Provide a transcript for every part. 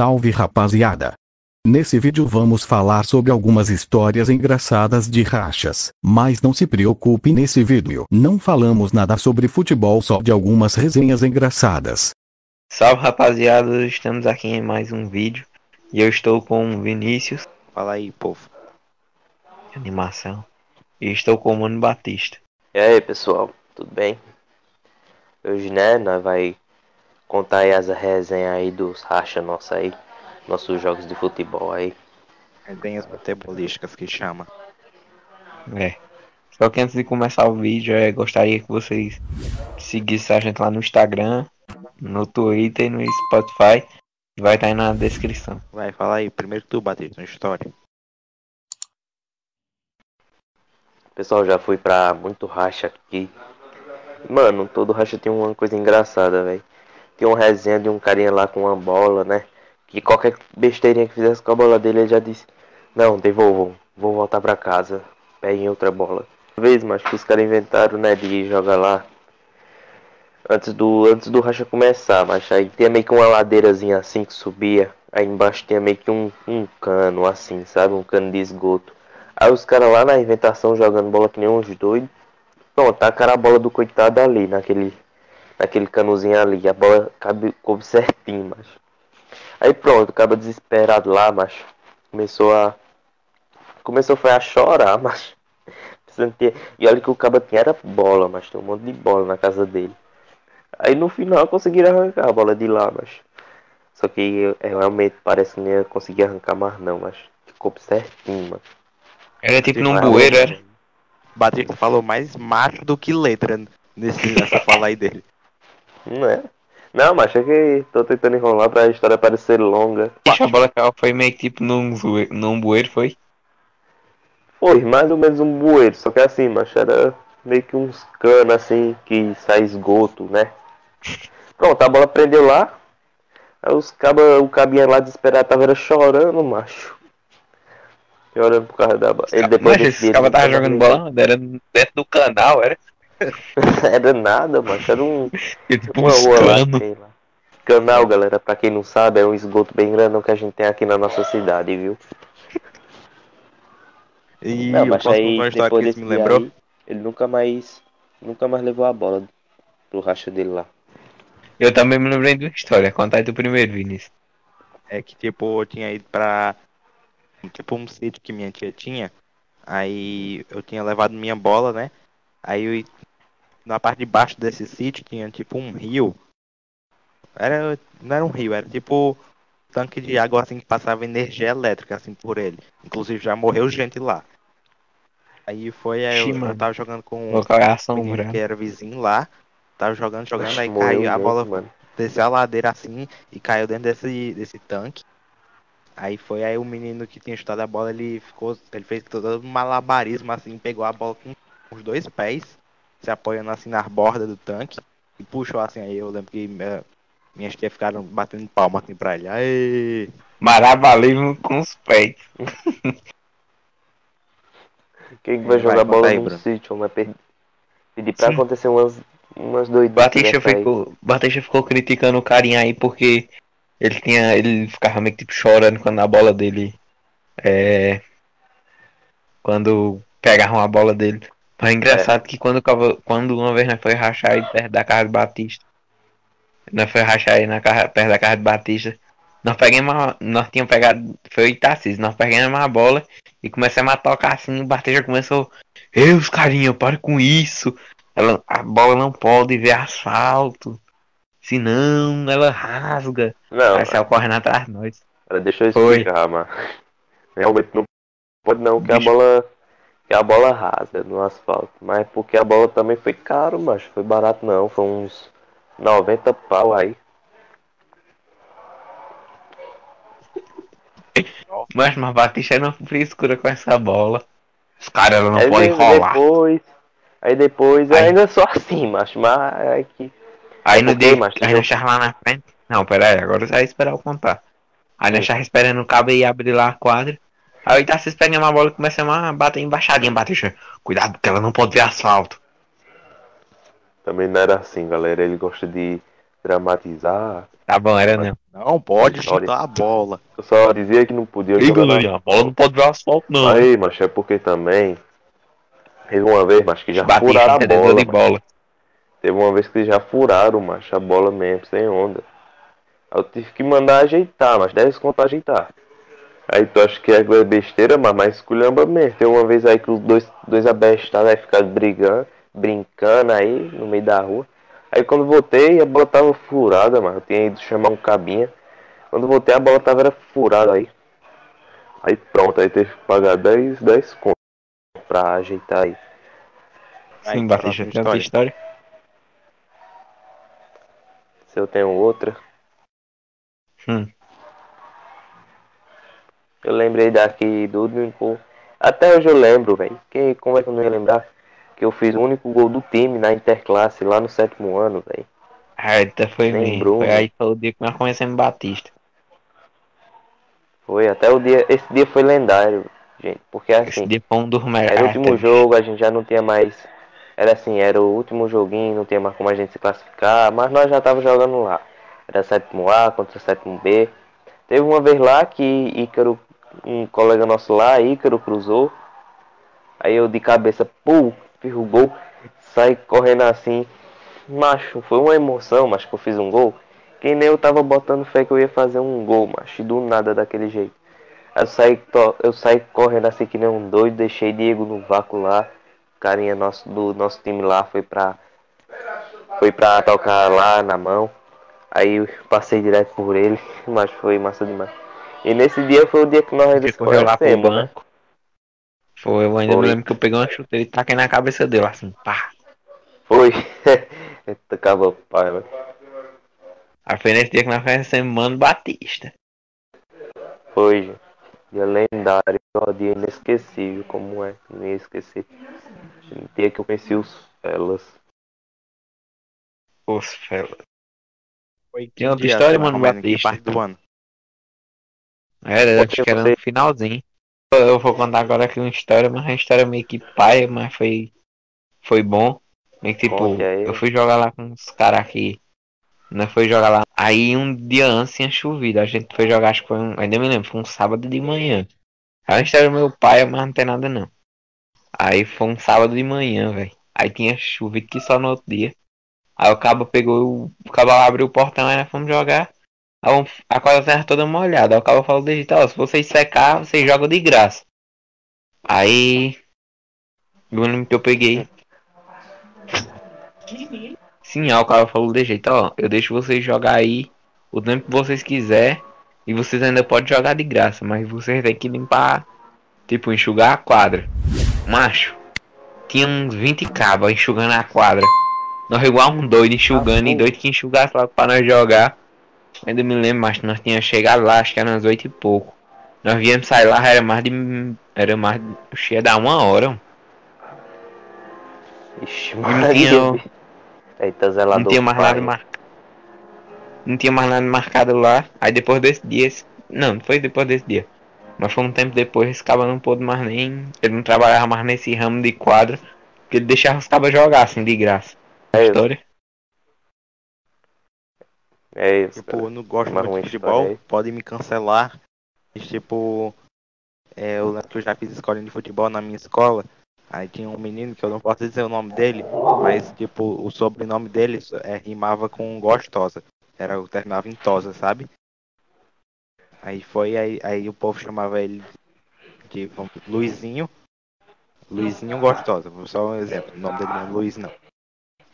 Salve rapaziada! Nesse vídeo vamos falar sobre algumas histórias engraçadas de rachas, mas não se preocupe nesse vídeo, não falamos nada sobre futebol só de algumas resenhas engraçadas. Salve rapaziada, estamos aqui em mais um vídeo e eu estou com o Vinícius. Fala aí, povo. Animação. E estou com o Mano Batista. E aí pessoal, tudo bem? Hoje né, nós vai contar aí as resenhas aí dos racha nossa aí, nossos jogos de futebol aí. Resenhas futebolísticas que chama. É. Só que antes de começar o vídeo, eu gostaria que vocês seguissem a gente lá no Instagram, no Twitter e no Spotify. Vai estar aí na descrição. Vai, fala aí. Primeiro tu, Batista, uma história. Pessoal, já fui pra muito racha aqui. Mano, todo racha tem uma coisa engraçada, velho. Tem uma resenha de um carinha lá com uma bola, né? Que qualquer besteirinha que fizesse com a bola dele, ele já disse: Não, devolvam, vou voltar pra casa. Peguem outra bola. Uma vez, mas que os caras inventaram, né? De jogar lá. Antes do, antes do racha começar, mas aí tinha meio que uma ladeirazinha assim que subia. Aí embaixo tinha meio que um, um cano assim, sabe? Um cano de esgoto. Aí os caras lá na inventação jogando bola que nem uns doidos. Pronto, tacaram a bola do coitado ali, naquele, naquele canozinho ali. A bola cabe, coube certinho, mas. Aí pronto, acaba desesperado lá, mas começou a. Começou foi a chorar, mas. E olha que o caba tinha era bola, mas tem um monte de bola na casa dele. Aí no final conseguiram arrancar a bola de lá, mas. Só que eu, eu realmente parece que não ia conseguir arrancar mais não, mas ficou certinho, mano. Era tipo num bueiro, era. Batista falou mais macho do que letra nesse, nessa fala aí dele. Não é? Não, mas é que tô tentando enrolar pra história parecer longa. A bola caiu, foi meio que tipo num, num bueiro, foi? Foi mais ou menos um bueiro, só que assim, mas era meio que uns canos assim que sai esgoto, né? Pronto, a bola prendeu lá. Aí os caba, o cabinha lá desesperado tava era chorando, macho. Chorando por causa da bola. Ele depois Mas desse esse ele tava jogando bola, era dentro do canal, era. Era nada, macho. Era um. E, tipo, Uma rua lá, sei lá. Canal, galera, pra quem não sabe, é um esgoto bem grandão que a gente tem aqui na nossa cidade, viu? E Não, eu mas posso aí depois que desse me lembrou? aí, ele nunca mais. Nunca mais levou a bola pro racha dele lá. Eu também me lembrei de uma história. Conta aí do primeiro, Vinícius. É que tipo, eu tinha ido pra. Tipo um sítio que minha tia tinha. Aí eu tinha levado minha bola, né? Aí eu, na parte de baixo desse sítio tinha tipo um rio. Era, não era um rio, era tipo tanque de água assim que passava energia elétrica assim por ele. Inclusive já morreu gente lá. Aí foi, aí eu, eu tava jogando com um menino que era vizinho lá. Tava jogando, jogando, Oxe, aí caiu a bola mano. desceu a ladeira assim e caiu dentro desse, desse tanque. Aí foi aí o menino que tinha chutado a bola, ele ficou. Ele fez todo um malabarismo assim, pegou a bola com os dois pés, se apoiando assim nas bordas do tanque, e puxou assim, aí eu lembro que minha, minhas tias ficaram batendo palma assim pra ele. Aê! Marabalismo com os pés. Quem que vai Vai, jogar conta bola aí, num Bruno. sítio, per- pedir pra Sim. acontecer umas, umas doidas. Batista ficou, Batista ficou criticando o carinha aí porque ele tinha. Ele ficava meio que tipo chorando quando a bola dele. É. Quando pegavam a bola dele. Mas é engraçado que quando, quando uma vez nós foi rachar aí perto da casa de Batista. Nós foi rachar aí na casa, perto da casa de Batista. Nós pegamos Nós tínhamos pegado. Foi o Itacis, nós pegamos a bola e começamos a tocar assim, o Batista começou. Ei, os carinha, para com isso. Ela, a bola não pode ver asfalto. Senão ela rasga. Não, Aí saiu correndo atrás de nós. cara, deixa eu explicar, mano. Realmente não pode não que a bola. Que a bola rasga no asfalto. Mas porque a bola também foi caro, mas foi barato não. Foi uns 90 pau aí. Mas, mas Batista não frescura com essa bola. Os caras não podem de- rolar. depois. Aí depois Aí- ainda só assim, macho. Mas é que. Aí é no dia, macho, aí tava lá na frente. Não, pera aí, agora você vai esperar eu contar. Aí nós tava esperando o cabo e abrir lá a quadra. Aí tá se pegando uma bola e começamos a bater embaixadinha, Batista. Cuidado, porque ela não pode ver asfalto. Também não era assim, galera. Ele gosta de dramatizar. Tá bom, era não. Não pode História. chutar a bola. Eu só dizia que não podia jogar na a bola não pode ver o asfalto, não. Aí, macho, é porque também. Teve uma vez, macho, que já Batista furaram a bola. de bola. Teve uma vez que já furaram, macho, a bola mesmo, sem onda. Aí eu tive que mandar ajeitar, mas 10 conto ajeitar. Aí tu acha que é besteira, mas mais esculhamba mesmo. Tem uma vez aí que os dois, dois abestados aí ficaram brigando, brincando aí no meio da rua. Aí quando voltei, a bola tava furada, mano. Eu tinha ido chamar um cabinha. Quando voltei, a bola tava era furada aí. Aí pronto, aí teve que pagar 10, 10 conto pra ajeitar aí. Aí, Sim, Batista, próxima tem outra história? Se eu tenho outra. Hum. Eu lembrei daqui do único. Até hoje eu lembro, velho. Que como é que eu não ia lembrar? Que eu fiz o único gol do time na interclasse lá no sétimo ano, velho. Ah, então foi. Lembrou, Foi aí foi o dia que nós conhecemos Batista. Foi até o dia. Esse dia foi lendário, gente. Porque Esse assim, dia foi um dos melhores. era o último jogo, a gente já não tinha mais. Era assim, era o último joguinho, não tinha mais como a gente se classificar, mas nós já tava jogando lá. Era sétimo A contra sétimo B. Teve uma vez lá que Ícaro, um colega nosso lá, Ícaro cruzou. Aí eu de cabeça, pô, fiz o gol, saí correndo assim. Macho, foi uma emoção, mas que eu fiz um gol. Que nem eu tava botando fé que eu ia fazer um gol, macho, do nada daquele jeito. Eu saí, eu saí correndo assim que nem um doido, deixei Diego no vácuo lá. Carinha nosso do nosso time lá foi pra foi pra tocar lá na mão. Aí eu passei direto por ele, mas foi massa demais. E nesse dia foi o dia que nós Ele correu lá pro conhecemos, né? banco. Foi, eu ainda Foi. me lembro que eu peguei uma chuteira e taquei na cabeça dele, assim, pá. Foi. Eita, cava pai, velho. Aí foi nesse dia que nós conhecemos Mano Batista. Foi, gente. Dia lendário, ó, dia inesquecível, como é, não ia esquecer. O dia que eu conheci os felas. Os felas. Foi que Tem outra dia, história, mano, Batista? parte do ano. Era, acho que era no finalzinho. Eu vou contar agora aqui uma história, mas uma história meio que paia, mas foi, foi bom. Meio que tipo, eu fui jogar lá com uns caras aqui. Nós foi jogar lá. Aí um dia antes tinha chovido. A gente foi jogar, acho que foi um. Ainda me lembro, foi um sábado de manhã. A história do meu pai, mas não tem nada não. Aí foi um sábado de manhã, velho. Aí tinha chovido que só no outro dia. Aí o cabo pegou, o, o cabo abriu o portão, aí nós fomos jogar. A quadra tava toda molhada. O cabo falou ó, se vocês secar, vocês jogam de graça. Aí. Eu lembro que eu peguei. Sim, aí o cara falou de jeito, ó, eu deixo vocês jogar aí o tempo que vocês quiser e vocês ainda podem jogar de graça, mas vocês têm que limpar, tipo, enxugar a quadra. Macho, tinha uns 20 cabos enxugando a quadra. Nós igual um doido enxugando e doido que enxugasse logo pra nós jogar. Ainda me lembro, mas nós tínhamos chegado lá, acho que era umas 8 e pouco. Nós viemos sair lá, era mais de. Era mais ia dar uma hora. mano. Ixi, não Maria. tinha- Eita, zelador. Não tinha mais pai. nada marcado. Não tinha mais nada marcado lá. Aí depois desse dia. Não, não foi depois desse dia. Mas foi um tempo depois, esse cabo não pôde mais nem. Ele não trabalhava mais nesse ramo de quadra. Porque ele deixava os cabos jogar assim de graça. É, História. É isso. Tipo, eu não gosto muito de futebol, aí. pode me cancelar. Mas, tipo, é, eu eu já fiz escolinha de futebol na minha escola. Aí tinha um menino que eu não posso dizer o nome dele, mas tipo, o sobrenome dele é, rimava com gostosa. Era, terminava em tosa, sabe? Aí foi, aí, aí o povo chamava ele de vamos, Luizinho. Luizinho Gostosa, só um exemplo, o nome dele não é Luiz não.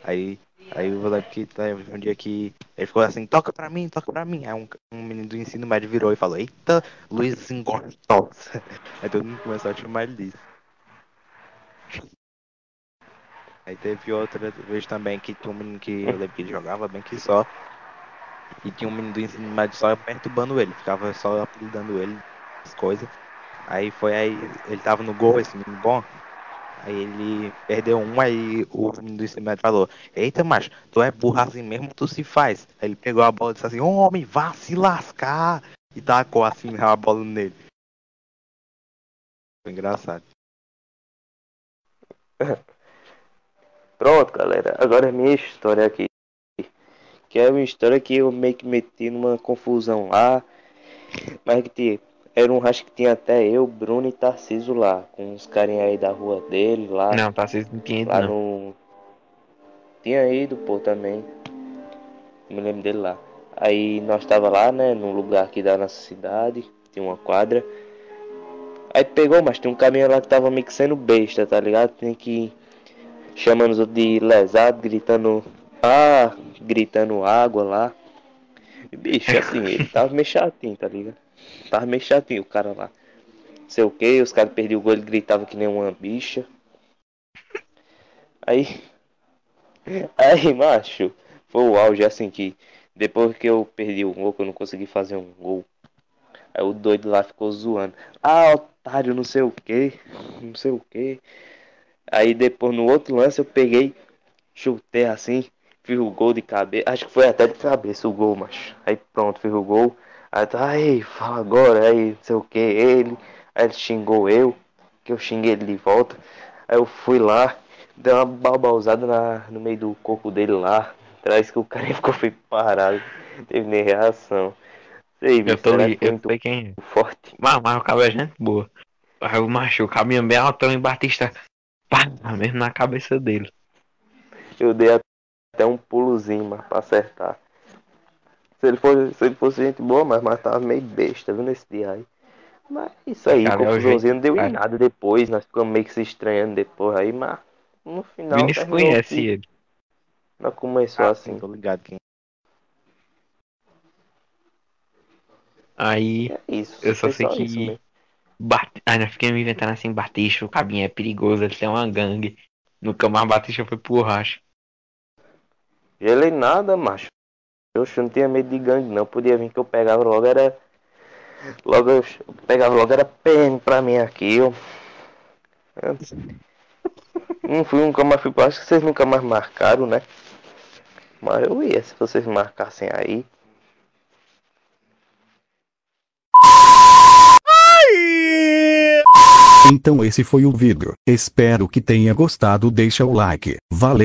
Aí, aí eu lembro que teve um dia que ele ficou assim, toca pra mim, toca pra mim. Aí um, um menino do ensino médio virou e falou, eita, Luizinho Gostosa. Aí todo mundo começou a chamar ele disso. Aí teve outra vez também que tinha um menino que eu lembro que jogava bem que só. E tinha um menino do ensino médio só perturbando ele, ficava só apelidando ele, as coisas. Aí foi aí, ele tava no gol, esse menino bom. Aí ele perdeu um, aí o menino do ensino médio falou, eita, macho, tu é burro assim mesmo, tu se faz. Aí ele pegou a bola e disse assim, homem, vá se lascar. E tacou assim a bola nele. Foi engraçado. Pronto, galera. Agora é minha história aqui. Que é uma história que eu meio que meti numa confusão lá. Mas que tinha, era um racha que tinha até eu, Bruno e Tarciso lá, com uns carinha aí da rua dele lá. Não, Tarcísio não tinha ido, lá não. no. Tinha ido, pô, também. Me lembro dele lá. Aí nós tava lá, né, num lugar aqui da nossa cidade, tinha uma quadra. Aí pegou, mas tinha um caminhão lá que tava meio que sendo besta, tá ligado? Tem que chamando os outros de lesado, gritando ah, gritando água lá. Bicho, assim, ele tava meio chatinho, tá ligado? Tava meio chatinho o cara lá. Não sei o que, os caras perdiam o gol, ele gritava que nem uma bicha. Aí. Aí, macho, foi o auge assim que depois que eu perdi o gol, que eu não consegui fazer um gol. Aí o doido lá ficou zoando. Ah, otário, não sei o que, não sei o que. Aí depois no outro lance eu peguei, chutei assim, fiz o gol de cabeça. Acho que foi até de cabeça o gol, macho. Aí pronto, fiz o gol. Aí tá, aí, fala agora, aí, não sei o que, ele. Aí ele xingou eu, que eu xinguei ele de volta. Aí eu fui lá, dei uma balbausada na, no meio do corpo dele lá. Atrás que o cara ficou foi parado. Não teve nem reação. Sei, Eu tô ali, foi eu sei quem é. forte. Mas, mas o cabo é gente boa. Aí o macho, o caminhão bem altão em Batista. Pá, mesmo na cabeça dele. Eu dei até um pulozinho, mas pra acertar. Se ele fosse, se ele fosse gente boa, mas, mas tava meio besta, viu, nesse dia aí. Mas isso aí, Cara, é o confusãozinha não deu cara. em nada depois, nós ficamos meio que se estranhando depois aí, mas no final. Vinícius conhece que ele. Não começou Ah, assim. sim, tô ligado quem. Aí, É isso. eu só sei isso que. Bat... Aí nós ficamos inventando assim, Batista, o cabinho é perigoso, ele tem uma gangue. Nunca mais Batista foi pro racho. Gelei nada, macho. Eu não tinha medo de gangue, não. Podia vir que eu pegava logo, era. Logo eu pegava logo, era PM pra mim aqui, ó. Antes. Não fui, nunca mais fui. Acho que vocês nunca mais marcaram, né? Mas eu ia, se vocês marcassem aí. Então esse foi o vídeo. Espero que tenha gostado. Deixa o like. Valeu.